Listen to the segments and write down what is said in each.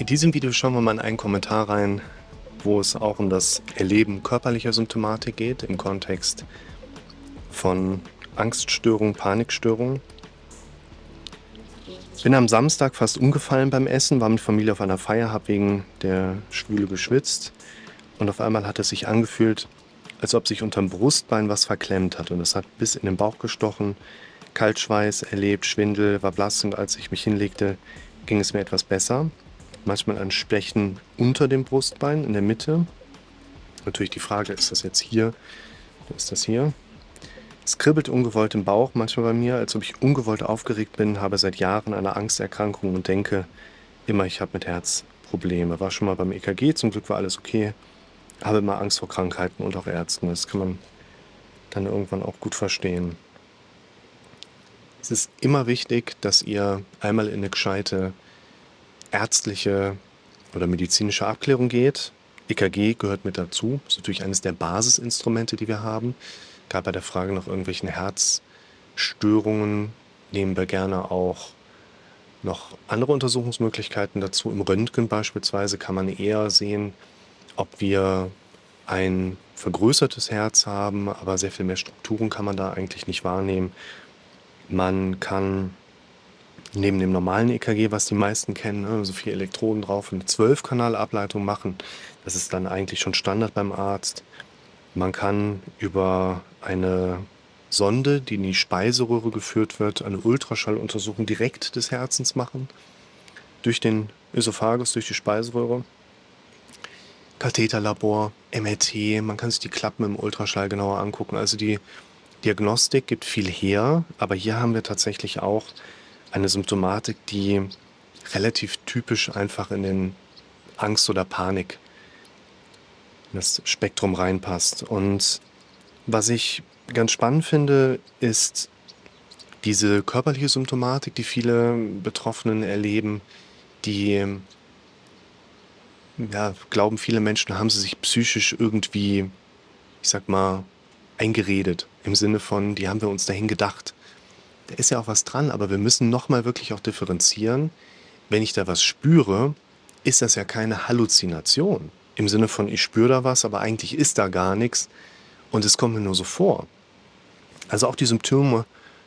In diesem Video schauen wir mal in einen Kommentar rein, wo es auch um das Erleben körperlicher Symptomatik geht, im Kontext von Angststörungen, Panikstörungen. Bin am Samstag fast umgefallen beim Essen, war mit Familie auf einer Feier, habe wegen der Schwüle geschwitzt und auf einmal hat es sich angefühlt, als ob sich unterm Brustbein was verklemmt hat und es hat bis in den Bauch gestochen, Kaltschweiß erlebt, Schwindel, war blass und als ich mich hinlegte, ging es mir etwas besser manchmal ein Stechen unter dem Brustbein in der Mitte. Natürlich die Frage, ist das jetzt hier ist das hier? Es kribbelt ungewollt im Bauch manchmal bei mir, als ob ich ungewollt aufgeregt bin, habe seit Jahren eine Angsterkrankung und denke immer, ich habe mit Herz Probleme. War schon mal beim EKG, zum Glück war alles okay. Habe immer Angst vor Krankheiten und auch Ärzten. Das kann man dann irgendwann auch gut verstehen. Es ist immer wichtig, dass ihr einmal in eine gescheite ärztliche oder medizinische Abklärung geht. EKG gehört mit dazu. Das ist natürlich eines der Basisinstrumente, die wir haben. Gerade bei der Frage nach irgendwelchen Herzstörungen nehmen wir gerne auch noch andere Untersuchungsmöglichkeiten dazu. Im Röntgen beispielsweise kann man eher sehen, ob wir ein vergrößertes Herz haben, aber sehr viel mehr Strukturen kann man da eigentlich nicht wahrnehmen. Man kann neben dem normalen EKG, was die meisten kennen, ne, so vier Elektroden drauf, eine 12-Kanal-Ableitung machen. Das ist dann eigentlich schon Standard beim Arzt. Man kann über eine Sonde, die in die Speiseröhre geführt wird, eine Ultraschalluntersuchung direkt des Herzens machen. Durch den Ösophagus, durch die Speiseröhre. Katheterlabor, MRT, man kann sich die Klappen im Ultraschall genauer angucken. Also die Diagnostik gibt viel her, aber hier haben wir tatsächlich auch eine Symptomatik, die relativ typisch einfach in den Angst oder Panik in das Spektrum reinpasst. Und was ich ganz spannend finde, ist diese körperliche Symptomatik, die viele Betroffenen erleben, die ja, glauben viele Menschen, haben sie sich psychisch irgendwie, ich sag mal, eingeredet. Im Sinne von, die haben wir uns dahin gedacht da ist ja auch was dran, aber wir müssen nochmal wirklich auch differenzieren. Wenn ich da was spüre, ist das ja keine Halluzination. Im Sinne von, ich spüre da was, aber eigentlich ist da gar nichts und es kommt mir nur so vor. Also auch die Symptome,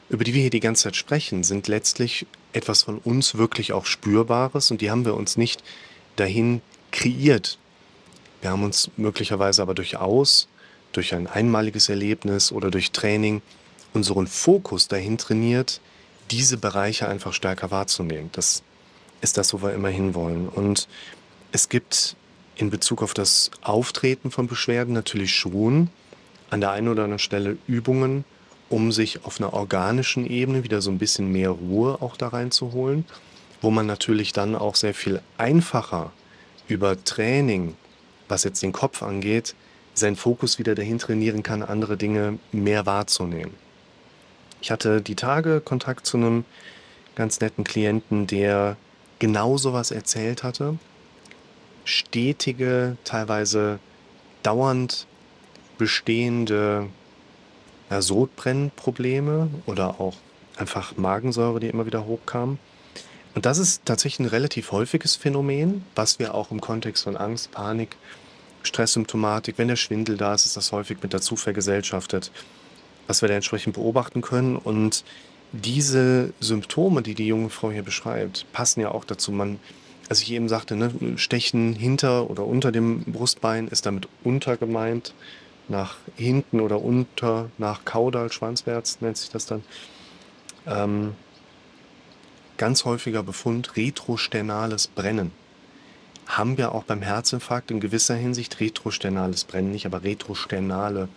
über die wir hier die ganze Zeit sprechen, sind letztlich etwas von uns wirklich auch Spürbares und die haben wir uns nicht dahin kreiert. Wir haben uns möglicherweise aber durchaus durch ein einmaliges Erlebnis oder durch Training unseren Fokus dahin trainiert, diese Bereiche einfach stärker wahrzunehmen. Das ist das, wo wir immer hinwollen. Und es gibt in Bezug auf das Auftreten von Beschwerden natürlich schon an der einen oder anderen Stelle Übungen, um sich auf einer organischen Ebene wieder so ein bisschen mehr Ruhe auch da reinzuholen, wo man natürlich dann auch sehr viel einfacher über Training, was jetzt den Kopf angeht, seinen Fokus wieder dahin trainieren kann, andere Dinge mehr wahrzunehmen. Ich hatte die Tage Kontakt zu einem ganz netten Klienten, der genau sowas erzählt hatte. Stetige, teilweise dauernd bestehende ja, Sodbrennprobleme oder auch einfach Magensäure, die immer wieder hochkam. Und das ist tatsächlich ein relativ häufiges Phänomen, was wir auch im Kontext von Angst, Panik, Stresssymptomatik, wenn der Schwindel da ist, ist das häufig mit dazu vergesellschaftet was wir da entsprechend beobachten können. Und diese Symptome, die die junge Frau hier beschreibt, passen ja auch dazu. Man, als ich eben sagte, ne, Stechen hinter oder unter dem Brustbein ist damit unter gemeint, nach hinten oder unter, nach Kaudal, schwanzwärts nennt sich das dann. Ähm, ganz häufiger Befund, retrosternales Brennen. Haben wir auch beim Herzinfarkt in gewisser Hinsicht retrosternales Brennen, nicht, aber retrosternale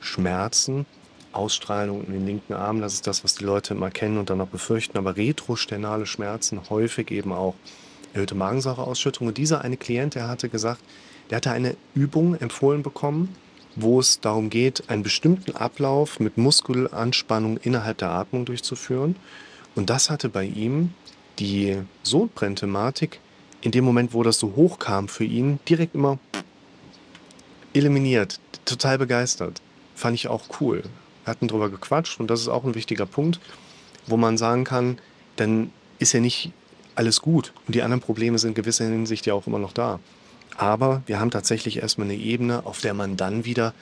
Schmerzen, Ausstrahlung in den linken Arm, das ist das, was die Leute immer kennen und dann auch befürchten, aber retrosternale Schmerzen, häufig eben auch erhöhte Magensäureausschüttung. Und dieser eine Klient, der hatte gesagt, der hatte eine Übung empfohlen bekommen, wo es darum geht, einen bestimmten Ablauf mit Muskelanspannung innerhalb der Atmung durchzuführen. Und das hatte bei ihm die Sodbrennthematik in dem Moment, wo das so hoch kam für ihn, direkt immer eliminiert. Total begeistert. Fand ich auch cool. Wir hatten drüber gequatscht und das ist auch ein wichtiger Punkt, wo man sagen kann, dann ist ja nicht alles gut. Und die anderen Probleme sind in gewisser Hinsicht ja auch immer noch da. Aber wir haben tatsächlich erstmal eine Ebene, auf der man dann wieder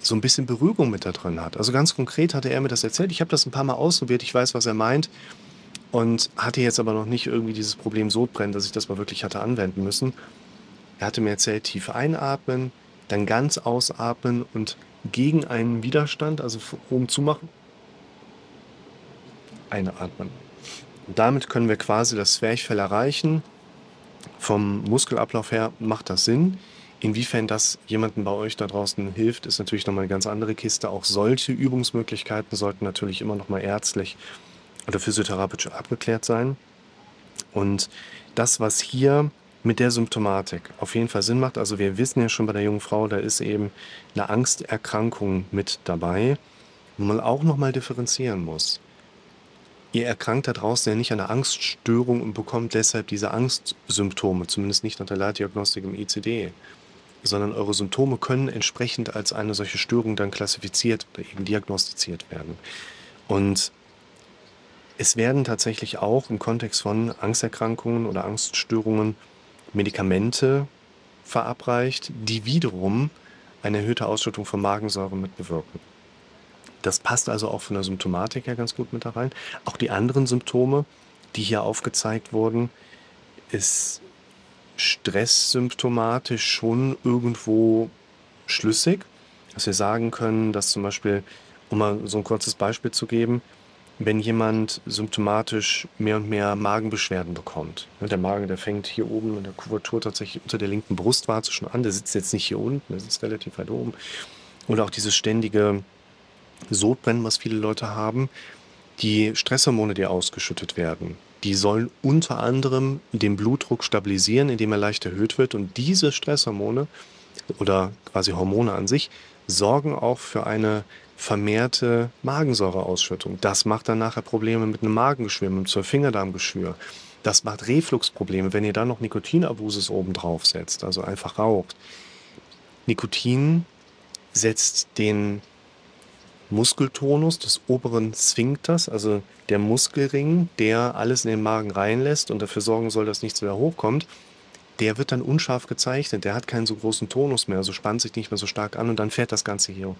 so ein bisschen Beruhigung mit da drin hat. Also ganz konkret hatte er mir das erzählt. Ich habe das ein paar Mal ausprobiert. Ich weiß, was er meint. Und hatte jetzt aber noch nicht irgendwie dieses Problem Sodbrennen, dass ich das mal wirklich hatte anwenden müssen. Er hatte mir erzählt, tief einatmen, dann ganz ausatmen und gegen einen Widerstand, also oben zumachen, einatmen. Und damit können wir quasi das Zwerchfell erreichen. Vom Muskelablauf her macht das Sinn. Inwiefern das jemandem bei euch da draußen hilft, ist natürlich nochmal eine ganz andere Kiste. Auch solche Übungsmöglichkeiten sollten natürlich immer nochmal ärztlich oder physiotherapeutisch abgeklärt sein. Und das, was hier mit der Symptomatik auf jeden Fall Sinn macht, also wir wissen ja schon bei der jungen Frau, da ist eben eine Angsterkrankung mit dabei, wo man auch nochmal differenzieren muss. Ihr erkrankt da draußen ja nicht an einer Angststörung und bekommt deshalb diese Angstsymptome, zumindest nicht nach der Leitdiagnostik im ICD, sondern eure Symptome können entsprechend als eine solche Störung dann klassifiziert oder eben diagnostiziert werden. Und es werden tatsächlich auch im Kontext von Angsterkrankungen oder Angststörungen Medikamente verabreicht, die wiederum eine erhöhte Ausschüttung von Magensäure mit bewirken. Das passt also auch von der Symptomatik her ganz gut mit da rein. Auch die anderen Symptome, die hier aufgezeigt wurden, ist stresssymptomatisch schon irgendwo schlüssig. Dass wir sagen können, dass zum Beispiel, um mal so ein kurzes Beispiel zu geben, wenn jemand symptomatisch mehr und mehr Magenbeschwerden bekommt. Ne, der Magen, der fängt hier oben in der Kuvertur tatsächlich unter der linken Brustwarze schon an. Der sitzt jetzt nicht hier unten, der sitzt relativ weit oben. Oder auch dieses ständige Sodbrennen, was viele Leute haben. Die Stresshormone, die ausgeschüttet werden, die sollen unter anderem den Blutdruck stabilisieren, indem er leicht erhöht wird. Und diese Stresshormone oder quasi Hormone an sich sorgen auch für eine vermehrte Magensäureausschüttung. Das macht dann nachher Probleme mit einem Magengeschwür, mit einem Zwölffingerdarmgeschwür. Das macht Refluxprobleme, wenn ihr dann noch Nikotinabusus oben drauf setzt, also einfach raucht. Nikotin setzt den Muskeltonus des oberen Sphinkters, also der Muskelring, der alles in den Magen reinlässt und dafür sorgen soll, dass nichts wieder hochkommt, der wird dann unscharf gezeichnet. Der hat keinen so großen Tonus mehr, also spannt sich nicht mehr so stark an und dann fährt das Ganze hier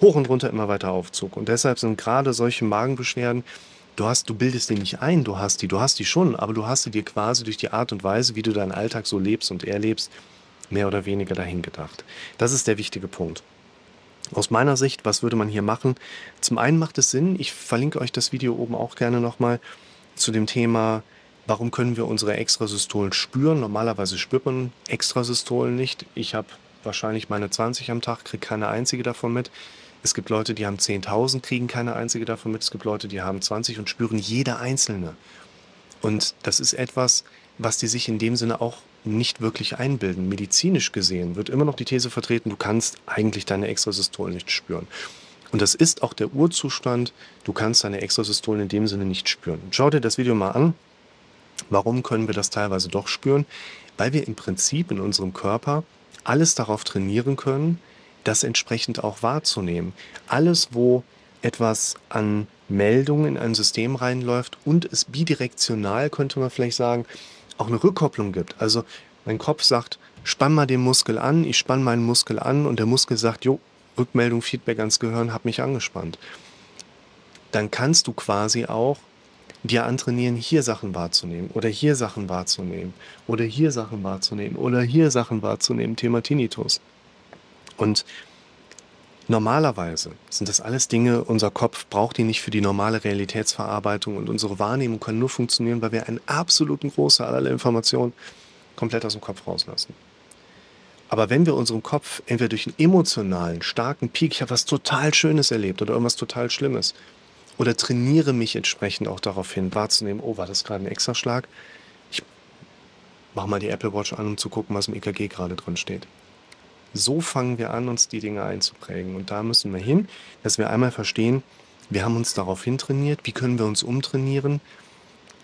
hoch und runter immer weiter Aufzug. Und deshalb sind gerade solche Magenbeschwerden, du hast, du bildest die nicht ein, du hast die, du hast die schon, aber du hast sie dir quasi durch die Art und Weise, wie du deinen Alltag so lebst und erlebst, mehr oder weniger dahin gedacht. Das ist der wichtige Punkt. Aus meiner Sicht, was würde man hier machen? Zum einen macht es Sinn, ich verlinke euch das Video oben auch gerne nochmal zu dem Thema, warum können wir unsere Extrasystolen spüren? Normalerweise spürt man Extrasystolen nicht. Ich habe wahrscheinlich meine 20 am Tag, kriege keine einzige davon mit. Es gibt Leute, die haben 10.000, kriegen keine einzige davon mit. Es gibt Leute, die haben 20 und spüren jede einzelne. Und das ist etwas, was die sich in dem Sinne auch nicht wirklich einbilden. Medizinisch gesehen wird immer noch die These vertreten, du kannst eigentlich deine Extrasystolen nicht spüren. Und das ist auch der Urzustand, du kannst deine Extrasystolen in dem Sinne nicht spüren. Schau dir das Video mal an. Warum können wir das teilweise doch spüren? Weil wir im Prinzip in unserem Körper alles darauf trainieren können, das entsprechend auch wahrzunehmen. Alles, wo etwas an Meldungen in ein System reinläuft und es bidirektional, könnte man vielleicht sagen, auch eine Rückkopplung gibt. Also mein Kopf sagt, spann mal den Muskel an, ich spann meinen Muskel an und der Muskel sagt, jo, Rückmeldung, Feedback ans Gehirn, hab mich angespannt. Dann kannst du quasi auch dir antrainieren, hier Sachen wahrzunehmen oder hier Sachen wahrzunehmen oder hier Sachen wahrzunehmen oder hier Sachen wahrzunehmen, Thema Tinnitus. Und normalerweise sind das alles Dinge, unser Kopf braucht die nicht für die normale Realitätsverarbeitung und unsere Wahrnehmung kann nur funktionieren, weil wir einen absoluten Großteil aller Informationen komplett aus dem Kopf rauslassen. Aber wenn wir unserem Kopf entweder durch einen emotionalen, starken Peak, ich habe was total Schönes erlebt oder irgendwas total Schlimmes, oder trainiere mich entsprechend auch darauf hin, wahrzunehmen, oh, war das gerade ein Extraschlag? Ich mache mal die Apple Watch an, um zu gucken, was im EKG gerade drin steht. So fangen wir an, uns die Dinge einzuprägen. Und da müssen wir hin, dass wir einmal verstehen, wir haben uns darauf hintrainiert, wie können wir uns umtrainieren.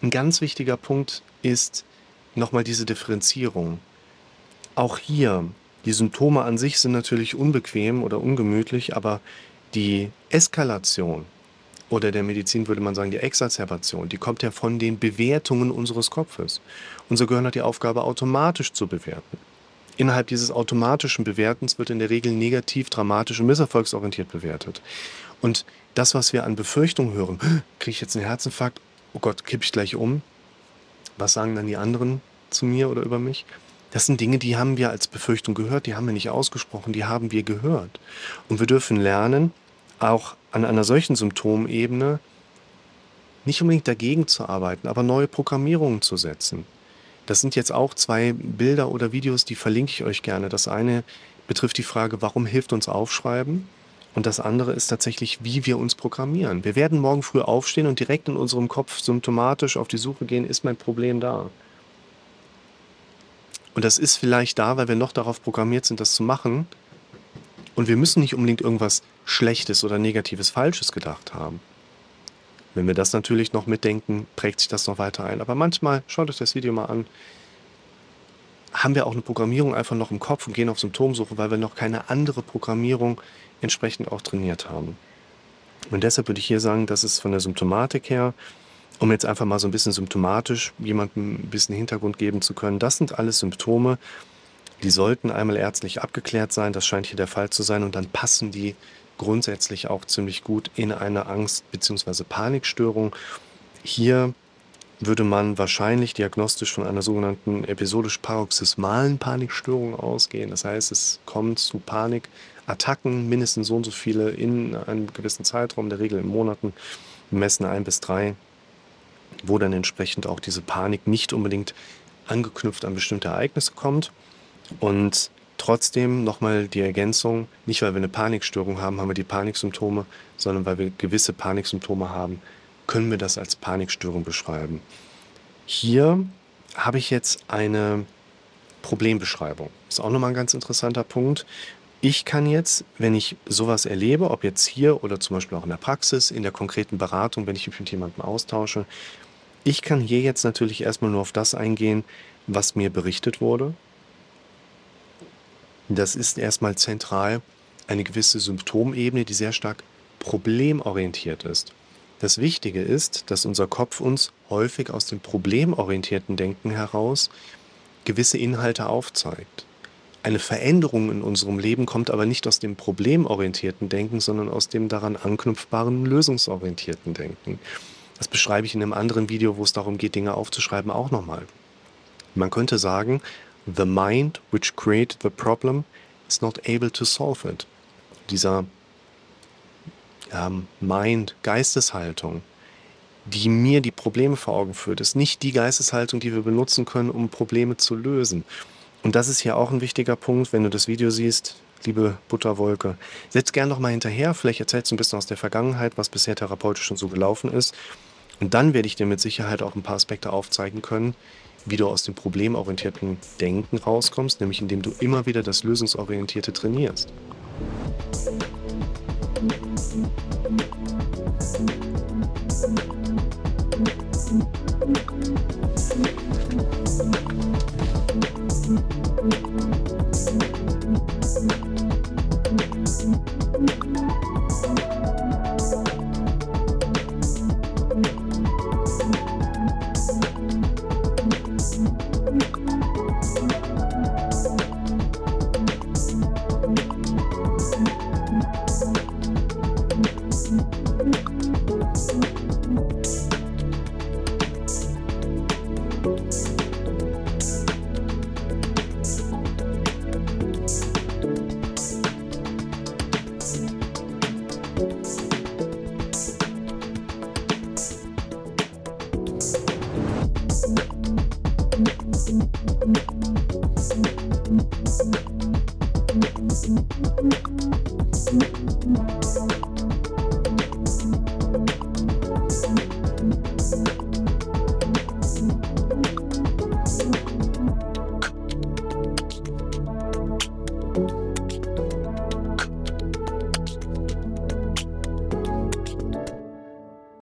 Ein ganz wichtiger Punkt ist nochmal diese Differenzierung. Auch hier, die Symptome an sich sind natürlich unbequem oder ungemütlich, aber die Eskalation oder der Medizin würde man sagen die Exazerbation, die kommt ja von den Bewertungen unseres Kopfes. Unser Gehirn hat die Aufgabe, automatisch zu bewerten. Innerhalb dieses automatischen Bewertens wird in der Regel negativ, dramatisch und misserfolgsorientiert bewertet. Und das, was wir an Befürchtungen hören, kriege ich jetzt einen Herzinfarkt, oh Gott, kippe ich gleich um, was sagen dann die anderen zu mir oder über mich? Das sind Dinge, die haben wir als Befürchtung gehört, die haben wir nicht ausgesprochen, die haben wir gehört. Und wir dürfen lernen, auch an einer solchen Symptomebene nicht unbedingt dagegen zu arbeiten, aber neue Programmierungen zu setzen. Das sind jetzt auch zwei Bilder oder Videos, die verlinke ich euch gerne. Das eine betrifft die Frage, warum hilft uns Aufschreiben? Und das andere ist tatsächlich, wie wir uns programmieren. Wir werden morgen früh aufstehen und direkt in unserem Kopf symptomatisch auf die Suche gehen, ist mein Problem da? Und das ist vielleicht da, weil wir noch darauf programmiert sind, das zu machen. Und wir müssen nicht unbedingt irgendwas Schlechtes oder Negatives, Falsches gedacht haben. Wenn wir das natürlich noch mitdenken, prägt sich das noch weiter ein. Aber manchmal, schaut euch das Video mal an, haben wir auch eine Programmierung einfach noch im Kopf und gehen auf Symptomsuche, weil wir noch keine andere Programmierung entsprechend auch trainiert haben. Und deshalb würde ich hier sagen, dass es von der Symptomatik her um jetzt einfach mal so ein bisschen symptomatisch jemandem ein bisschen Hintergrund geben zu können. Das sind alles Symptome, die sollten einmal ärztlich abgeklärt sein. Das scheint hier der Fall zu sein. Und dann passen die grundsätzlich auch ziemlich gut in eine Angst- bzw. Panikstörung. Hier würde man wahrscheinlich diagnostisch von einer sogenannten episodisch-paroxysmalen Panikstörung ausgehen. Das heißt, es kommt zu Panikattacken, mindestens so und so viele in einem gewissen Zeitraum, der Regel in Monaten, messen ein bis drei wo dann entsprechend auch diese Panik nicht unbedingt angeknüpft an bestimmte Ereignisse kommt. Und trotzdem nochmal die Ergänzung, nicht weil wir eine Panikstörung haben, haben wir die Paniksymptome, sondern weil wir gewisse Paniksymptome haben, können wir das als Panikstörung beschreiben. Hier habe ich jetzt eine Problembeschreibung. Ist auch nochmal ein ganz interessanter Punkt. Ich kann jetzt, wenn ich sowas erlebe, ob jetzt hier oder zum Beispiel auch in der Praxis, in der konkreten Beratung, wenn ich mich mit jemandem austausche, ich kann hier jetzt natürlich erstmal nur auf das eingehen, was mir berichtet wurde. Das ist erstmal zentral eine gewisse Symptomebene, die sehr stark problemorientiert ist. Das Wichtige ist, dass unser Kopf uns häufig aus dem problemorientierten Denken heraus gewisse Inhalte aufzeigt. Eine Veränderung in unserem Leben kommt aber nicht aus dem problemorientierten Denken, sondern aus dem daran anknüpfbaren lösungsorientierten Denken. Das beschreibe ich in einem anderen Video, wo es darum geht, Dinge aufzuschreiben, auch nochmal. Man könnte sagen, the mind which created the problem is not able to solve it. Dieser ähm, Mind, Geisteshaltung, die mir die Probleme vor Augen führt, ist nicht die Geisteshaltung, die wir benutzen können, um Probleme zu lösen. Und das ist hier auch ein wichtiger Punkt, wenn du das Video siehst, liebe Butterwolke. Setz gern noch mal hinterher, vielleicht erzählst du ein bisschen aus der Vergangenheit, was bisher therapeutisch schon so gelaufen ist. Und dann werde ich dir mit Sicherheit auch ein paar Aspekte aufzeigen können, wie du aus dem problemorientierten Denken rauskommst, nämlich indem du immer wieder das Lösungsorientierte trainierst. Musik